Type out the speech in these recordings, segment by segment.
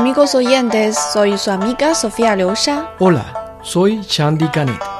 amigos oyentes, soy su amiga Sofía Liusha. Hola, soy Shandy Canet.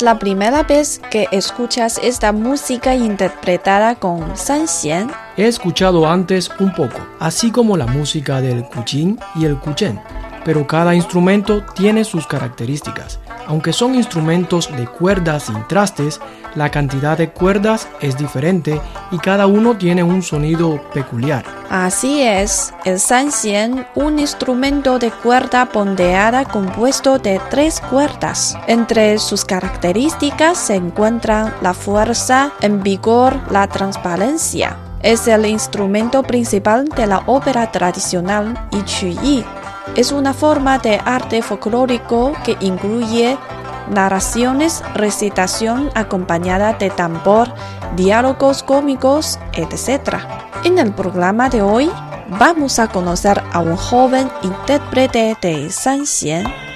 Es la primera vez que escuchas esta música interpretada con Sanxian. He escuchado antes un poco, así como la música del kuchin y el kuchen, pero cada instrumento tiene sus características. Aunque son instrumentos de cuerdas sin trastes, la cantidad de cuerdas es diferente y cada uno tiene un sonido peculiar. Así es, el sanxian, un instrumento de cuerda pondeada compuesto de tres cuerdas. Entre sus características se encuentran la fuerza, en vigor, la transparencia. Es el instrumento principal de la ópera tradicional y Yi. Es una forma de arte folclórico que incluye narraciones, recitación acompañada de tambor, diálogos cómicos, etc. En el programa de hoy vamos a conocer a un joven intérprete de Sanxian.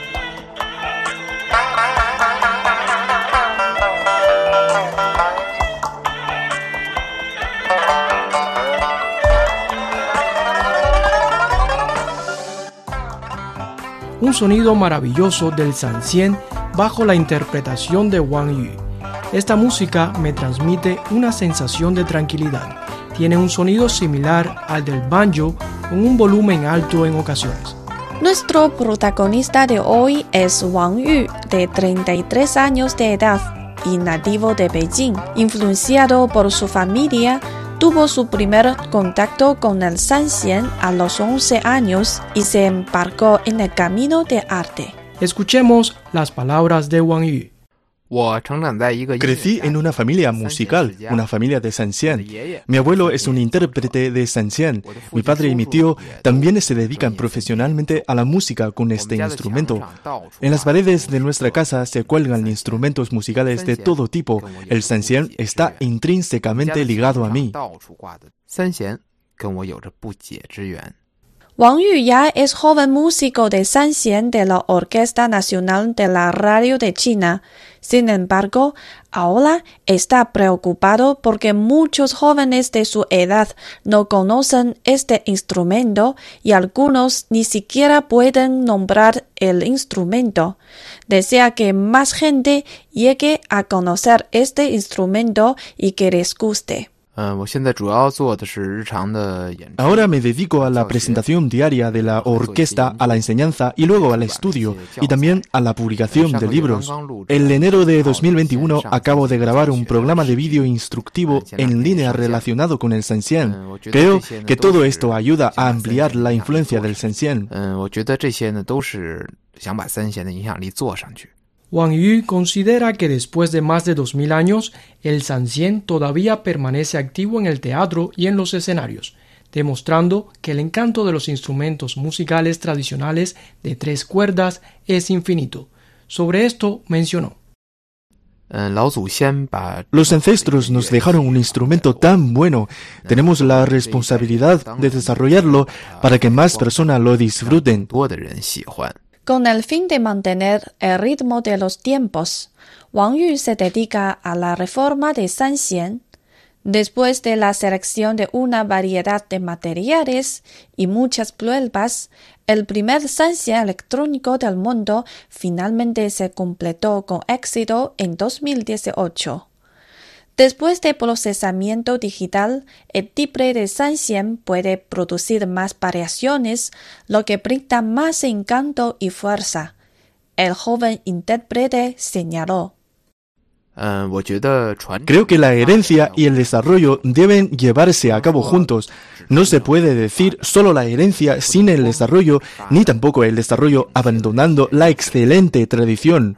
Sonido maravilloso del Sancien bajo la interpretación de Wang Yu. Esta música me transmite una sensación de tranquilidad. Tiene un sonido similar al del banjo con un volumen alto en ocasiones. Nuestro protagonista de hoy es Wang Yu, de 33 años de edad y nativo de Beijing. Influenciado por su familia, tuvo su primer contacto con el Sanxian a los 11 años y se embarcó en el camino de arte. Escuchemos las palabras de Wang Yu. Crecí en una familia musical, una familia de Sanxian. Mi abuelo es un intérprete de Sanxian. Mi padre y mi tío también se dedican profesionalmente a la música con este instrumento. En las paredes de nuestra casa se cuelgan instrumentos musicales de todo tipo. El Sanxian está intrínsecamente ligado a mí. Wang Yu ya es joven músico de Sanxian de la Orquesta Nacional de la Radio de China. Sin embargo, ahora está preocupado porque muchos jóvenes de su edad no conocen este instrumento y algunos ni siquiera pueden nombrar el instrumento. Desea que más gente llegue a conocer este instrumento y que les guste. Ahora me dedico a la presentación diaria de la orquesta, a la enseñanza y luego al estudio y también a la publicación de libros. En enero de 2021 acabo de grabar un programa de vídeo instructivo en línea relacionado con el Sanxian. Creo que todo esto ayuda a ampliar la influencia del Sanxian. Wang Yu considera que después de más de 2000 años, el Sanxian todavía permanece activo en el teatro y en los escenarios, demostrando que el encanto de los instrumentos musicales tradicionales de tres cuerdas es infinito. Sobre esto mencionó. Los ancestros nos dejaron un instrumento tan bueno. Tenemos la responsabilidad de desarrollarlo para que más personas lo disfruten. Con el fin de mantener el ritmo de los tiempos, Wang Yu se dedica a la reforma de Sanxian. Después de la selección de una variedad de materiales y muchas pruebas, el primer Sanxian electrónico del mundo finalmente se completó con éxito en 2018. Después de procesamiento digital, el timbre de Sanxian puede producir más variaciones, lo que brinda más encanto y fuerza. El joven intérprete señaló. Creo que la herencia y el desarrollo deben llevarse a cabo juntos. No se puede decir solo la herencia sin el desarrollo, ni tampoco el desarrollo abandonando la excelente tradición.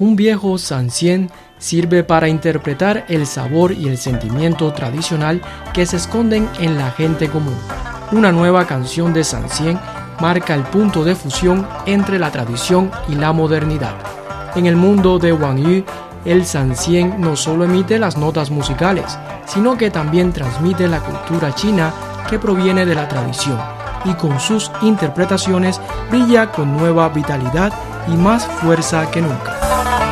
Un viejo sancien sirve para interpretar el sabor y el sentimiento tradicional que se esconden en la gente común. Una nueva canción de sancien marca el punto de fusión entre la tradición y la modernidad. En el mundo de Wang Yu, el sansien no solo emite las notas musicales, sino que también transmite la cultura china que proviene de la tradición y con sus interpretaciones brilla con nueva vitalidad y más fuerza que nunca. Bye.